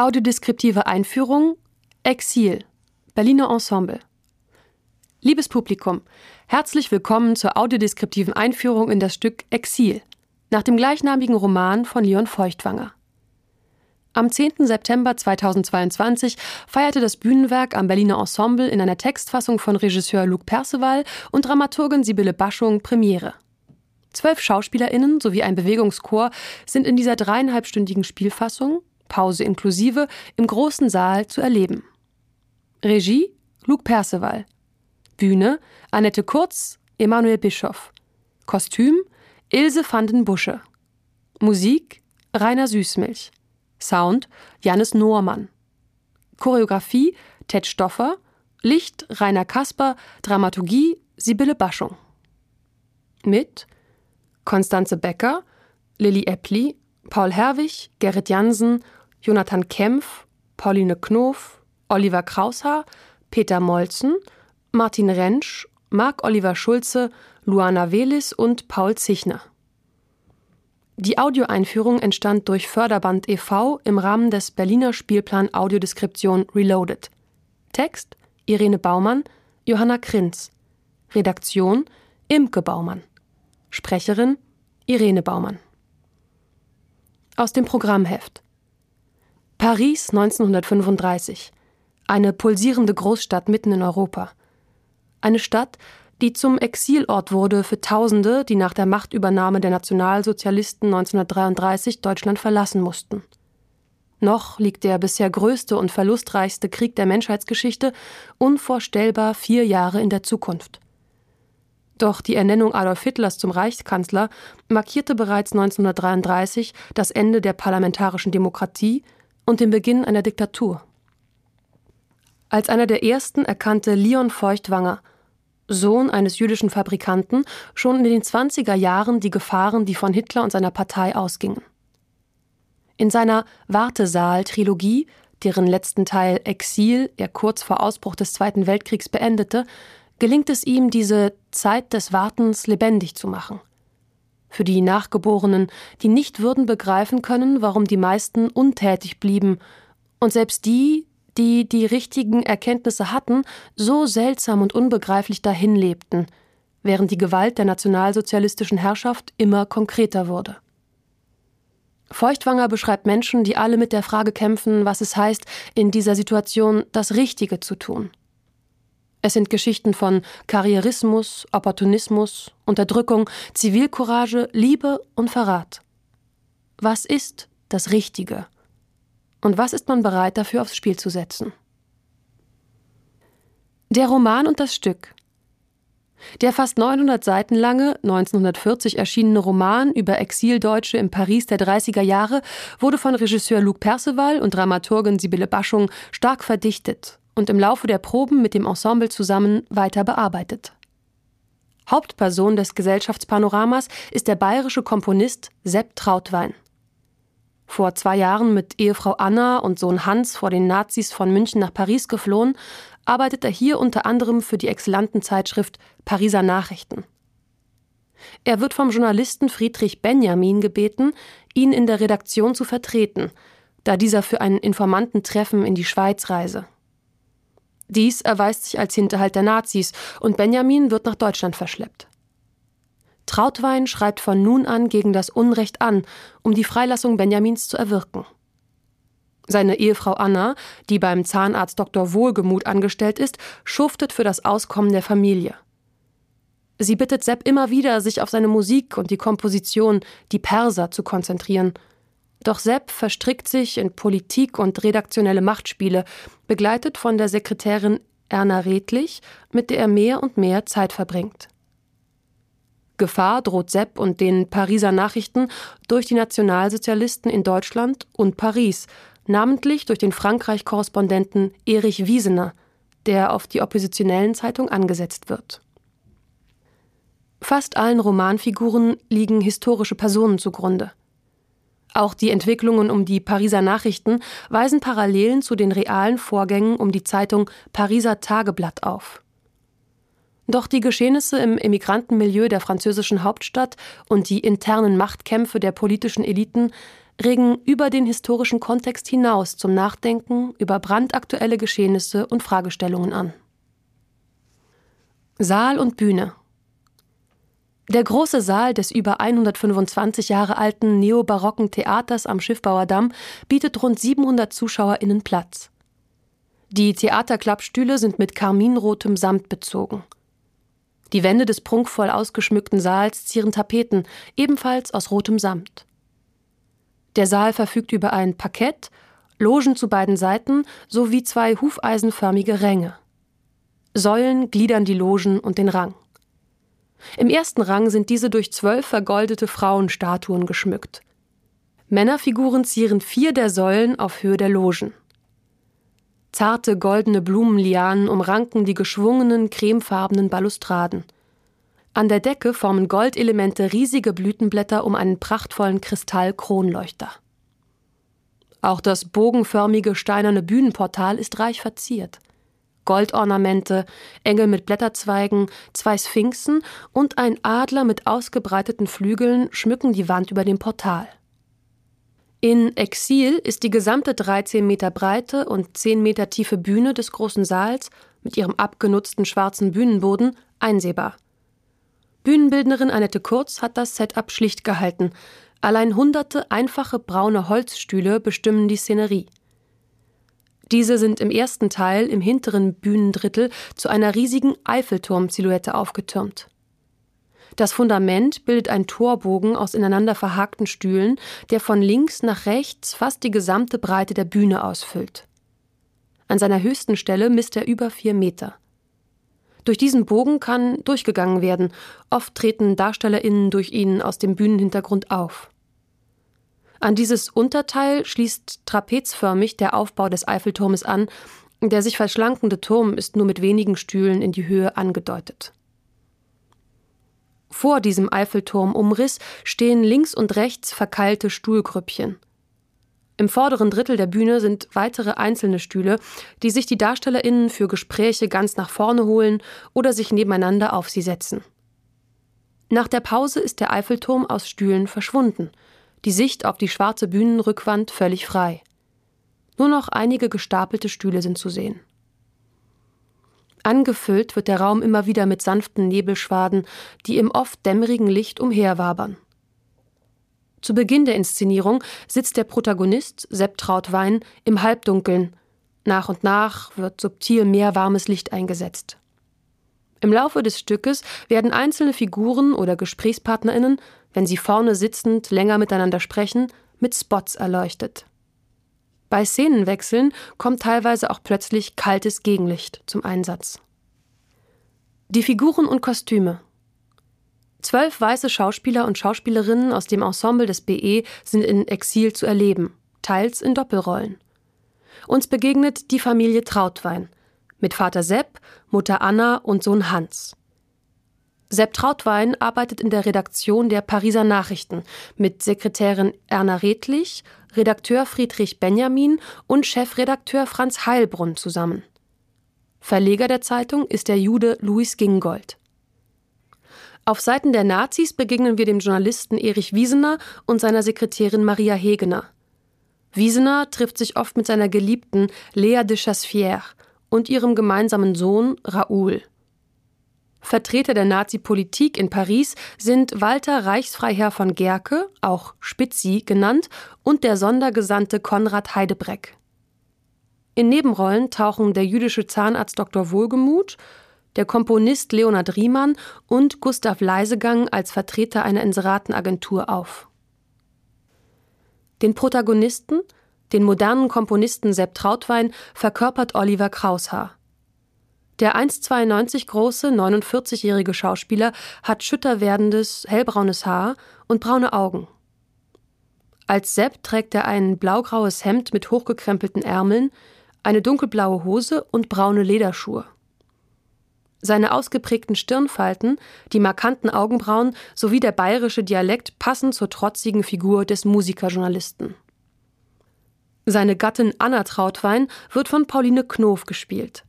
Audiodeskriptive Einführung Exil Berliner Ensemble Liebes Publikum, herzlich willkommen zur audiodeskriptiven Einführung in das Stück Exil nach dem gleichnamigen Roman von Leon Feuchtwanger. Am 10. September 2022 feierte das Bühnenwerk am Berliner Ensemble in einer Textfassung von Regisseur Luc Perceval und Dramaturgin Sibylle Baschung Premiere. Zwölf SchauspielerInnen sowie ein Bewegungschor sind in dieser dreieinhalbstündigen Spielfassung Pause inklusive, im großen Saal zu erleben. Regie Luc Perceval. Bühne Annette Kurz, Emanuel Bischoff. Kostüm Ilse van den Busche. Musik Rainer Süßmilch. Sound Janis Noormann. Choreografie Ted Stoffer. Licht Rainer Kasper. Dramaturgie Sibylle Baschung. Mit Konstanze Becker, Lilly Eppli, Paul Herwig, Gerrit Jansen, Jonathan Kempf, Pauline Knof, Oliver Kraushaar, Peter Molzen, Martin Rentsch, Marc-Oliver Schulze, Luana Welis und Paul Zichner. Die Audioeinführung entstand durch Förderband e.V. im Rahmen des Berliner Spielplan Audiodeskription Reloaded. Text Irene Baumann, Johanna Krinz. Redaktion Imke Baumann. Sprecherin Irene Baumann. Aus dem Programmheft Paris 1935. Eine pulsierende Großstadt mitten in Europa. Eine Stadt, die zum Exilort wurde für Tausende, die nach der Machtübernahme der Nationalsozialisten 1933 Deutschland verlassen mussten. Noch liegt der bisher größte und verlustreichste Krieg der Menschheitsgeschichte unvorstellbar vier Jahre in der Zukunft. Doch die Ernennung Adolf Hitlers zum Reichskanzler markierte bereits 1933 das Ende der parlamentarischen Demokratie und den Beginn einer Diktatur. Als einer der ersten erkannte Leon Feuchtwanger, Sohn eines jüdischen Fabrikanten, schon in den 20er Jahren die Gefahren, die von Hitler und seiner Partei ausgingen. In seiner Wartesaal-Trilogie, deren letzten Teil Exil er kurz vor Ausbruch des Zweiten Weltkriegs beendete, gelingt es ihm, diese Zeit des Wartens lebendig zu machen für die Nachgeborenen, die nicht würden begreifen können, warum die meisten untätig blieben, und selbst die, die die richtigen Erkenntnisse hatten, so seltsam und unbegreiflich dahinlebten, während die Gewalt der nationalsozialistischen Herrschaft immer konkreter wurde. Feuchtwanger beschreibt Menschen, die alle mit der Frage kämpfen, was es heißt, in dieser Situation das Richtige zu tun. Es sind Geschichten von Karrierismus, Opportunismus, Unterdrückung, Zivilcourage, Liebe und Verrat. Was ist das Richtige? Und was ist man bereit dafür aufs Spiel zu setzen? Der Roman und das Stück. Der fast 900 Seiten lange, 1940 erschienene Roman über Exildeutsche im Paris der 30er Jahre wurde von Regisseur Luc Perceval und Dramaturgin Sibylle Baschung stark verdichtet und im Laufe der Proben mit dem Ensemble zusammen weiter bearbeitet. Hauptperson des Gesellschaftspanoramas ist der bayerische Komponist Sepp Trautwein. Vor zwei Jahren mit Ehefrau Anna und Sohn Hans vor den Nazis von München nach Paris geflohen, arbeitet er hier unter anderem für die exzellenten Zeitschrift Pariser Nachrichten. Er wird vom Journalisten Friedrich Benjamin gebeten, ihn in der Redaktion zu vertreten, da dieser für ein Informantentreffen in die Schweiz reise. Dies erweist sich als Hinterhalt der Nazis und Benjamin wird nach Deutschland verschleppt. Trautwein schreibt von nun an gegen das Unrecht an, um die Freilassung Benjamins zu erwirken. Seine Ehefrau Anna, die beim Zahnarzt Dr. Wohlgemut angestellt ist, schuftet für das Auskommen der Familie. Sie bittet Sepp immer wieder, sich auf seine Musik und die Komposition Die Perser zu konzentrieren – doch Sepp verstrickt sich in Politik und redaktionelle Machtspiele, begleitet von der Sekretärin Erna Redlich, mit der er mehr und mehr Zeit verbringt. Gefahr droht Sepp und den Pariser Nachrichten durch die Nationalsozialisten in Deutschland und Paris, namentlich durch den Frankreich-Korrespondenten Erich Wiesener, der auf die oppositionellen Zeitung angesetzt wird. Fast allen Romanfiguren liegen historische Personen zugrunde. Auch die Entwicklungen um die Pariser Nachrichten weisen Parallelen zu den realen Vorgängen um die Zeitung Pariser Tageblatt auf. Doch die Geschehnisse im Emigrantenmilieu der französischen Hauptstadt und die internen Machtkämpfe der politischen Eliten regen über den historischen Kontext hinaus zum Nachdenken über brandaktuelle Geschehnisse und Fragestellungen an. Saal und Bühne der große Saal des über 125 Jahre alten neobarocken Theaters am Schiffbauerdamm bietet rund 700 ZuschauerInnen Platz. Die Theaterklappstühle sind mit karminrotem Samt bezogen. Die Wände des prunkvoll ausgeschmückten Saals zieren Tapeten, ebenfalls aus rotem Samt. Der Saal verfügt über ein Parkett, Logen zu beiden Seiten sowie zwei hufeisenförmige Ränge. Säulen gliedern die Logen und den Rang. Im ersten Rang sind diese durch zwölf vergoldete Frauenstatuen geschmückt. Männerfiguren zieren vier der Säulen auf Höhe der Logen. Zarte goldene Blumenlianen umranken die geschwungenen, cremefarbenen Balustraden. An der Decke formen Goldelemente riesige Blütenblätter um einen prachtvollen Kristallkronleuchter. Auch das bogenförmige steinerne Bühnenportal ist reich verziert. Goldornamente, Engel mit Blätterzweigen, zwei Sphinxen und ein Adler mit ausgebreiteten Flügeln schmücken die Wand über dem Portal. In Exil ist die gesamte 13 Meter breite und 10 Meter tiefe Bühne des großen Saals mit ihrem abgenutzten schwarzen Bühnenboden einsehbar. Bühnenbildnerin Annette Kurz hat das Setup schlicht gehalten. Allein hunderte einfache braune Holzstühle bestimmen die Szenerie. Diese sind im ersten Teil im hinteren Bühnendrittel zu einer riesigen Eiffelturm-Silhouette aufgetürmt. Das Fundament bildet ein Torbogen aus ineinander verhakten Stühlen, der von links nach rechts fast die gesamte Breite der Bühne ausfüllt. An seiner höchsten Stelle misst er über vier Meter. Durch diesen Bogen kann durchgegangen werden, oft treten DarstellerInnen durch ihn aus dem Bühnenhintergrund auf. An dieses Unterteil schließt trapezförmig der Aufbau des Eiffelturmes an, der sich verschlankende Turm ist nur mit wenigen Stühlen in die Höhe angedeutet. Vor diesem Eiffelturmumriss stehen links und rechts verkeilte Stuhlgrüppchen. Im vorderen Drittel der Bühne sind weitere einzelne Stühle, die sich die DarstellerInnen für Gespräche ganz nach vorne holen oder sich nebeneinander auf sie setzen. Nach der Pause ist der Eiffelturm aus Stühlen verschwunden – die Sicht auf die schwarze Bühnenrückwand völlig frei. Nur noch einige gestapelte Stühle sind zu sehen. Angefüllt wird der Raum immer wieder mit sanften Nebelschwaden, die im oft dämmerigen Licht umherwabern. Zu Beginn der Inszenierung sitzt der Protagonist, Sepp Trautwein, im Halbdunkeln. Nach und nach wird subtil mehr warmes Licht eingesetzt. Im Laufe des Stückes werden einzelne Figuren oder GesprächspartnerInnen wenn sie vorne sitzend länger miteinander sprechen, mit Spots erleuchtet. Bei Szenenwechseln kommt teilweise auch plötzlich kaltes Gegenlicht zum Einsatz. Die Figuren und Kostüme. Zwölf weiße Schauspieler und Schauspielerinnen aus dem Ensemble des BE sind in Exil zu erleben, teils in Doppelrollen. Uns begegnet die Familie Trautwein mit Vater Sepp, Mutter Anna und Sohn Hans. Sepp Trautwein arbeitet in der Redaktion der Pariser Nachrichten mit Sekretärin Erna Redlich, Redakteur Friedrich Benjamin und Chefredakteur Franz Heilbrunn zusammen. Verleger der Zeitung ist der Jude Louis Gingold. Auf Seiten der Nazis begegnen wir dem Journalisten Erich Wiesener und seiner Sekretärin Maria Hegener. Wiesener trifft sich oft mit seiner Geliebten Lea de Chassefier und ihrem gemeinsamen Sohn Raoul. Vertreter der Nazi-Politik in Paris sind Walter Reichsfreiherr von Gerke, auch Spitzi genannt, und der Sondergesandte Konrad Heidebreck. In Nebenrollen tauchen der jüdische Zahnarzt Dr. Wohlgemuth, der Komponist Leonhard Riemann und Gustav Leisegang als Vertreter einer Inseratenagentur auf. Den Protagonisten, den modernen Komponisten Sepp Trautwein, verkörpert Oliver Kraushaar. Der 1,92 große, 49-jährige Schauspieler hat schütter werdendes, hellbraunes Haar und braune Augen. Als Sepp trägt er ein blaugraues Hemd mit hochgekrempelten Ärmeln, eine dunkelblaue Hose und braune Lederschuhe. Seine ausgeprägten Stirnfalten, die markanten Augenbrauen sowie der bayerische Dialekt passen zur trotzigen Figur des Musikerjournalisten. Seine Gattin Anna Trautwein wird von Pauline Knof gespielt.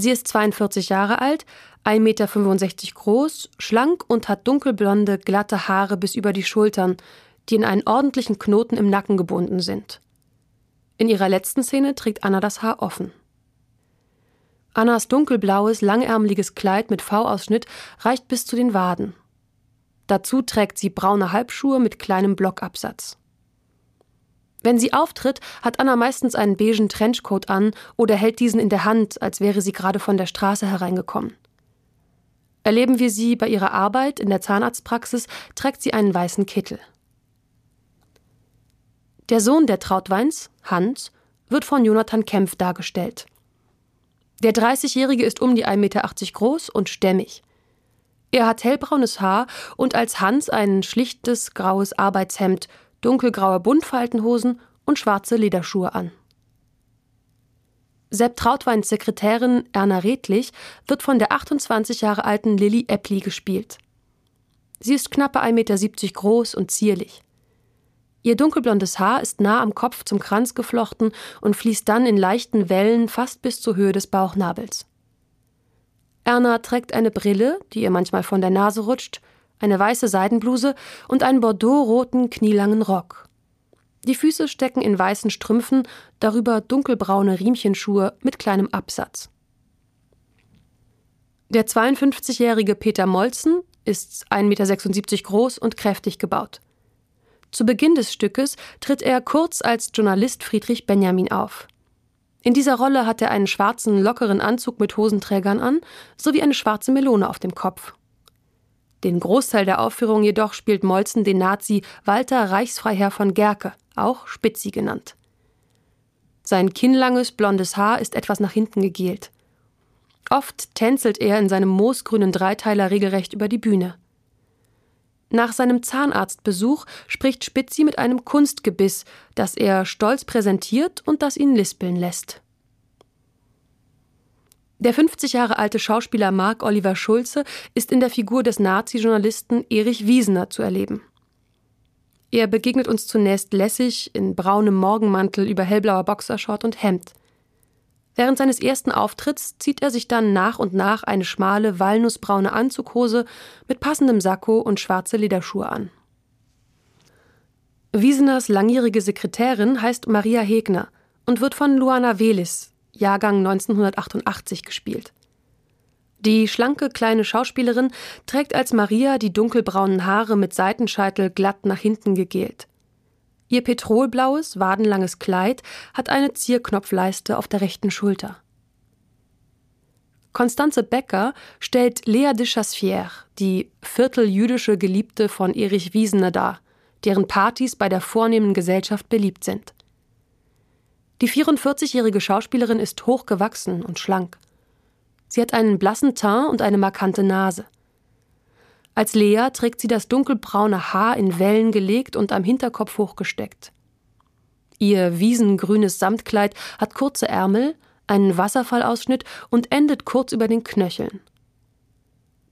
Sie ist 42 Jahre alt, 1,65 Meter groß, schlank und hat dunkelblonde, glatte Haare bis über die Schultern, die in einen ordentlichen Knoten im Nacken gebunden sind. In ihrer letzten Szene trägt Anna das Haar offen. Annas dunkelblaues, langärmeliges Kleid mit V-Ausschnitt reicht bis zu den Waden. Dazu trägt sie braune Halbschuhe mit kleinem Blockabsatz. Wenn sie auftritt, hat Anna meistens einen beigen Trenchcoat an oder hält diesen in der Hand, als wäre sie gerade von der Straße hereingekommen. Erleben wir sie bei ihrer Arbeit in der Zahnarztpraxis, trägt sie einen weißen Kittel. Der Sohn der Trautweins, Hans, wird von Jonathan Kempf dargestellt. Der 30-Jährige ist um die 1,80 Meter groß und stämmig. Er hat hellbraunes Haar und als Hans ein schlichtes graues Arbeitshemd, dunkelgraue Buntfaltenhosen und schwarze Lederschuhe an. Sepp Trautweins Sekretärin Erna Redlich wird von der 28 Jahre alten Lilly Eppli gespielt. Sie ist knappe 1,70 Meter groß und zierlich. Ihr dunkelblondes Haar ist nah am Kopf zum Kranz geflochten und fließt dann in leichten Wellen fast bis zur Höhe des Bauchnabels. Erna trägt eine Brille, die ihr manchmal von der Nase rutscht, eine weiße Seidenbluse und einen bordeauxroten, knielangen Rock. Die Füße stecken in weißen Strümpfen, darüber dunkelbraune Riemchenschuhe mit kleinem Absatz. Der 52-jährige Peter Molzen ist 1,76 Meter groß und kräftig gebaut. Zu Beginn des Stückes tritt er kurz als Journalist Friedrich Benjamin auf. In dieser Rolle hat er einen schwarzen, lockeren Anzug mit Hosenträgern an sowie eine schwarze Melone auf dem Kopf. Den Großteil der Aufführung jedoch spielt Molzen den Nazi Walter Reichsfreiherr von Gerke, auch Spitzi genannt. Sein kinnlanges, blondes Haar ist etwas nach hinten gegelt. Oft tänzelt er in seinem moosgrünen Dreiteiler regelrecht über die Bühne. Nach seinem Zahnarztbesuch spricht Spitzi mit einem Kunstgebiss, das er stolz präsentiert und das ihn lispeln lässt. Der 50 Jahre alte Schauspieler Marc Oliver Schulze ist in der Figur des Nazi-Journalisten Erich Wiesener zu erleben. Er begegnet uns zunächst lässig in braunem Morgenmantel über hellblauer Boxershort und Hemd. Während seines ersten Auftritts zieht er sich dann nach und nach eine schmale, walnussbraune Anzughose mit passendem Sakko und schwarze Lederschuhe an. Wieseners langjährige Sekretärin heißt Maria Hegner und wird von Luana Welis, Jahrgang 1988, gespielt. Die schlanke kleine Schauspielerin trägt als Maria die dunkelbraunen Haare mit Seitenscheitel glatt nach hinten gegelt. Ihr petrolblaues, wadenlanges Kleid hat eine Zierknopfleiste auf der rechten Schulter. Constanze Becker stellt Lea de Chassière, die vierteljüdische Geliebte von Erich Wiesener dar, deren Partys bei der vornehmen Gesellschaft beliebt sind. Die 44-jährige Schauspielerin ist hochgewachsen und schlank. Sie hat einen blassen Teint und eine markante Nase. Als Lea trägt sie das dunkelbraune Haar in Wellen gelegt und am Hinterkopf hochgesteckt. Ihr wiesengrünes Samtkleid hat kurze Ärmel, einen Wasserfallausschnitt und endet kurz über den Knöcheln.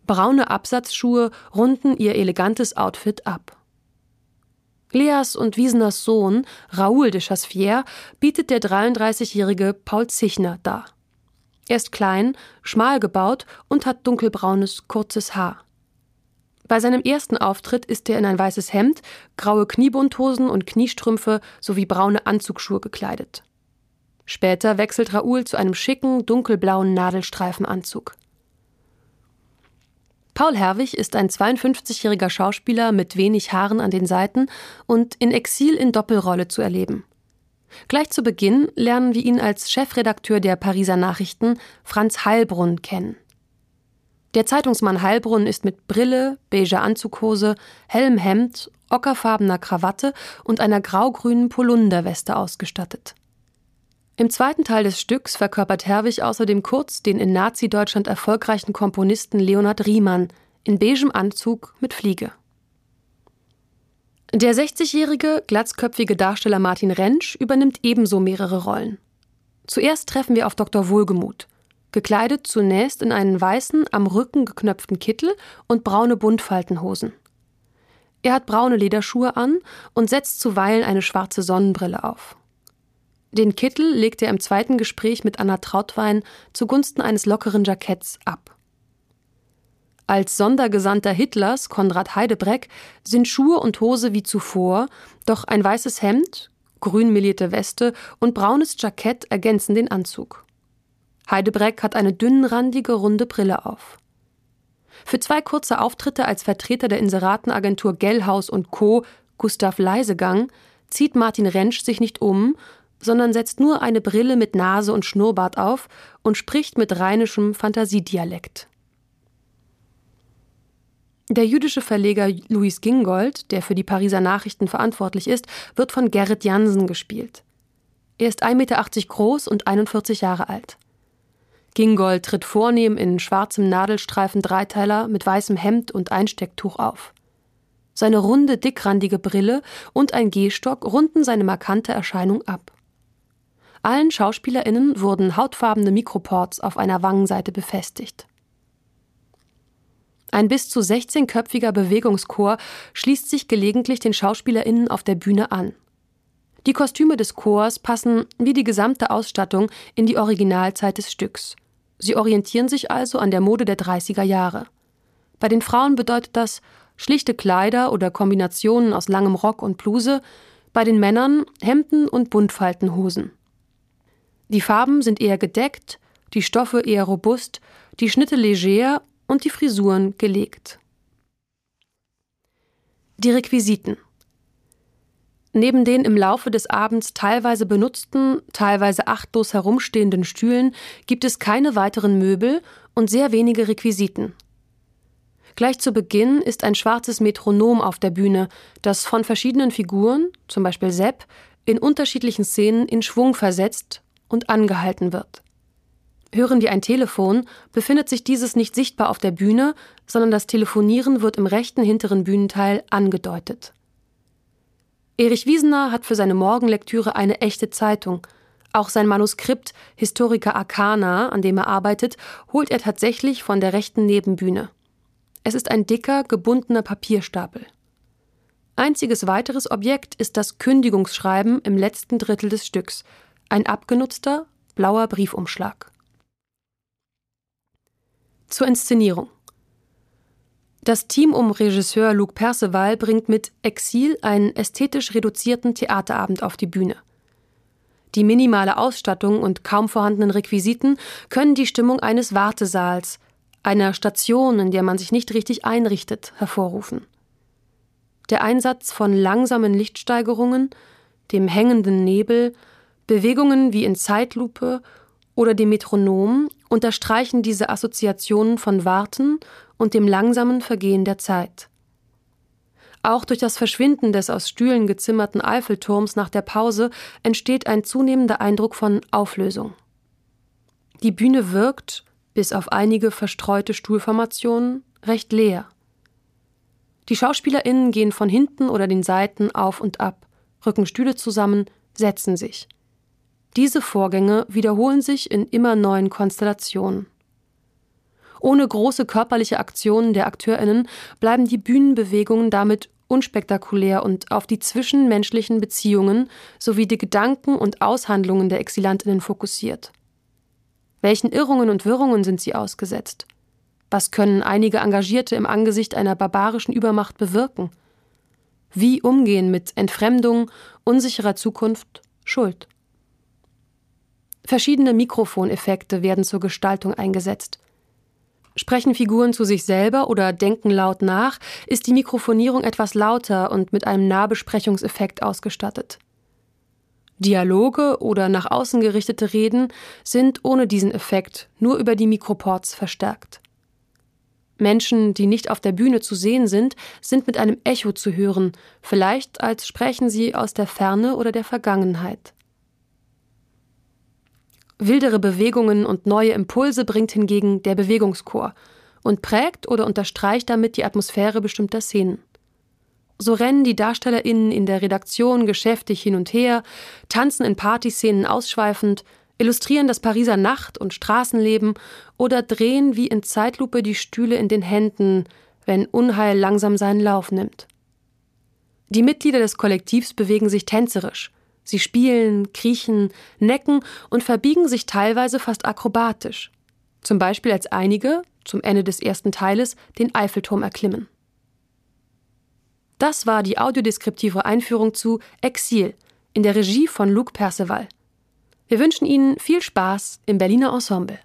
Braune Absatzschuhe runden ihr elegantes Outfit ab. Leas und Wieseners Sohn, Raoul de Chassfier, bietet der 33-jährige Paul Zichner dar. Er ist klein, schmal gebaut und hat dunkelbraunes, kurzes Haar. Bei seinem ersten Auftritt ist er in ein weißes Hemd, graue Kniebundhosen und Kniestrümpfe sowie braune Anzugsschuhe gekleidet. Später wechselt Raoul zu einem schicken, dunkelblauen Nadelstreifenanzug. Paul Herwig ist ein 52-jähriger Schauspieler mit wenig Haaren an den Seiten und in Exil in Doppelrolle zu erleben. Gleich zu Beginn lernen wir ihn als Chefredakteur der Pariser Nachrichten Franz Heilbrunn kennen. Der Zeitungsmann Heilbrunn ist mit Brille, beiger Anzughose, hellem Hemd, ockerfarbener Krawatte und einer graugrünen Polunderweste ausgestattet. Im zweiten Teil des Stücks verkörpert Herwig außerdem kurz den in Nazi-Deutschland erfolgreichen Komponisten Leonhard Riemann in beigem Anzug mit Fliege. Der 60-jährige, glatzköpfige Darsteller Martin Rentsch übernimmt ebenso mehrere Rollen. Zuerst treffen wir auf Dr. Wohlgemuth, gekleidet zunächst in einen weißen, am Rücken geknöpften Kittel und braune Buntfaltenhosen. Er hat braune Lederschuhe an und setzt zuweilen eine schwarze Sonnenbrille auf. Den Kittel legt er im zweiten Gespräch mit Anna Trautwein zugunsten eines lockeren Jacketts ab. Als Sondergesandter Hitlers, Konrad Heidebreck, sind Schuhe und Hose wie zuvor, doch ein weißes Hemd, grün melierte Weste und braunes Jackett ergänzen den Anzug. Heidebreck hat eine dünnrandige, runde Brille auf. Für zwei kurze Auftritte als Vertreter der Inseratenagentur Gellhaus und Co. Gustav Leisegang zieht Martin Rentsch sich nicht um, sondern setzt nur eine Brille mit Nase und Schnurrbart auf und spricht mit rheinischem Fantasiedialekt. Der jüdische Verleger Louis Gingold, der für die Pariser Nachrichten verantwortlich ist, wird von Gerrit Jansen gespielt. Er ist 1,80 Meter groß und 41 Jahre alt. Gingold tritt vornehm in schwarzem Nadelstreifen Dreiteiler mit weißem Hemd und Einstecktuch auf. Seine runde, dickrandige Brille und ein Gehstock runden seine markante Erscheinung ab. Allen SchauspielerInnen wurden hautfarbene Mikroports auf einer Wangenseite befestigt. Ein bis zu 16-köpfiger Bewegungschor schließt sich gelegentlich den SchauspielerInnen auf der Bühne an. Die Kostüme des Chors passen wie die gesamte Ausstattung in die Originalzeit des Stücks. Sie orientieren sich also an der Mode der 30er Jahre. Bei den Frauen bedeutet das schlichte Kleider oder Kombinationen aus langem Rock und Bluse, bei den Männern Hemden und Buntfaltenhosen. Die Farben sind eher gedeckt, die Stoffe eher robust, die Schnitte leger und die Frisuren gelegt. Die Requisiten. Neben den im Laufe des Abends teilweise benutzten, teilweise achtlos herumstehenden Stühlen gibt es keine weiteren Möbel und sehr wenige Requisiten. Gleich zu Beginn ist ein schwarzes Metronom auf der Bühne, das von verschiedenen Figuren, zum Beispiel Sepp, in unterschiedlichen Szenen in Schwung versetzt und angehalten wird. Hören wir ein Telefon, befindet sich dieses nicht sichtbar auf der Bühne, sondern das Telefonieren wird im rechten hinteren Bühnenteil angedeutet. Erich Wiesener hat für seine Morgenlektüre eine echte Zeitung. Auch sein Manuskript Historica Arcana, an dem er arbeitet, holt er tatsächlich von der rechten Nebenbühne. Es ist ein dicker, gebundener Papierstapel. Einziges weiteres Objekt ist das Kündigungsschreiben im letzten Drittel des Stücks, ein abgenutzter, blauer Briefumschlag. Zur Inszenierung. Das Team um Regisseur Luc Perceval bringt mit Exil einen ästhetisch reduzierten Theaterabend auf die Bühne. Die minimale Ausstattung und kaum vorhandenen Requisiten können die Stimmung eines Wartesaals, einer Station, in der man sich nicht richtig einrichtet, hervorrufen. Der Einsatz von langsamen Lichtsteigerungen, dem hängenden Nebel, Bewegungen wie in Zeitlupe oder dem Metronom unterstreichen diese Assoziationen von Warten und dem langsamen Vergehen der Zeit. Auch durch das Verschwinden des aus Stühlen gezimmerten Eiffelturms nach der Pause entsteht ein zunehmender Eindruck von Auflösung. Die Bühne wirkt, bis auf einige verstreute Stuhlformationen, recht leer. Die SchauspielerInnen gehen von hinten oder den Seiten auf und ab, rücken Stühle zusammen, setzen sich. Diese Vorgänge wiederholen sich in immer neuen Konstellationen. Ohne große körperliche Aktionen der AkteurInnen bleiben die Bühnenbewegungen damit unspektakulär und auf die zwischenmenschlichen Beziehungen sowie die Gedanken und Aushandlungen der Exilantinnen fokussiert. Welchen Irrungen und Wirrungen sind sie ausgesetzt? Was können einige Engagierte im Angesicht einer barbarischen Übermacht bewirken? Wie umgehen mit Entfremdung, unsicherer Zukunft, Schuld? Verschiedene Mikrofoneffekte werden zur Gestaltung eingesetzt. Sprechen Figuren zu sich selber oder denken laut nach, ist die Mikrofonierung etwas lauter und mit einem Nahbesprechungseffekt ausgestattet. Dialoge oder nach außen gerichtete Reden sind ohne diesen Effekt nur über die Mikroports verstärkt. Menschen, die nicht auf der Bühne zu sehen sind, sind mit einem Echo zu hören, vielleicht als sprechen sie aus der Ferne oder der Vergangenheit. Wildere Bewegungen und neue Impulse bringt hingegen der Bewegungschor und prägt oder unterstreicht damit die Atmosphäre bestimmter Szenen. So rennen die DarstellerInnen in der Redaktion geschäftig hin und her, tanzen in Partyszenen ausschweifend, illustrieren das Pariser Nacht- und Straßenleben oder drehen wie in Zeitlupe die Stühle in den Händen, wenn Unheil langsam seinen Lauf nimmt. Die Mitglieder des Kollektivs bewegen sich tänzerisch, Sie spielen, kriechen, necken und verbiegen sich teilweise fast akrobatisch. Zum Beispiel als einige, zum Ende des ersten Teiles, den Eiffelturm erklimmen. Das war die audiodeskriptive Einführung zu Exil in der Regie von Luc Perceval. Wir wünschen Ihnen viel Spaß im Berliner Ensemble.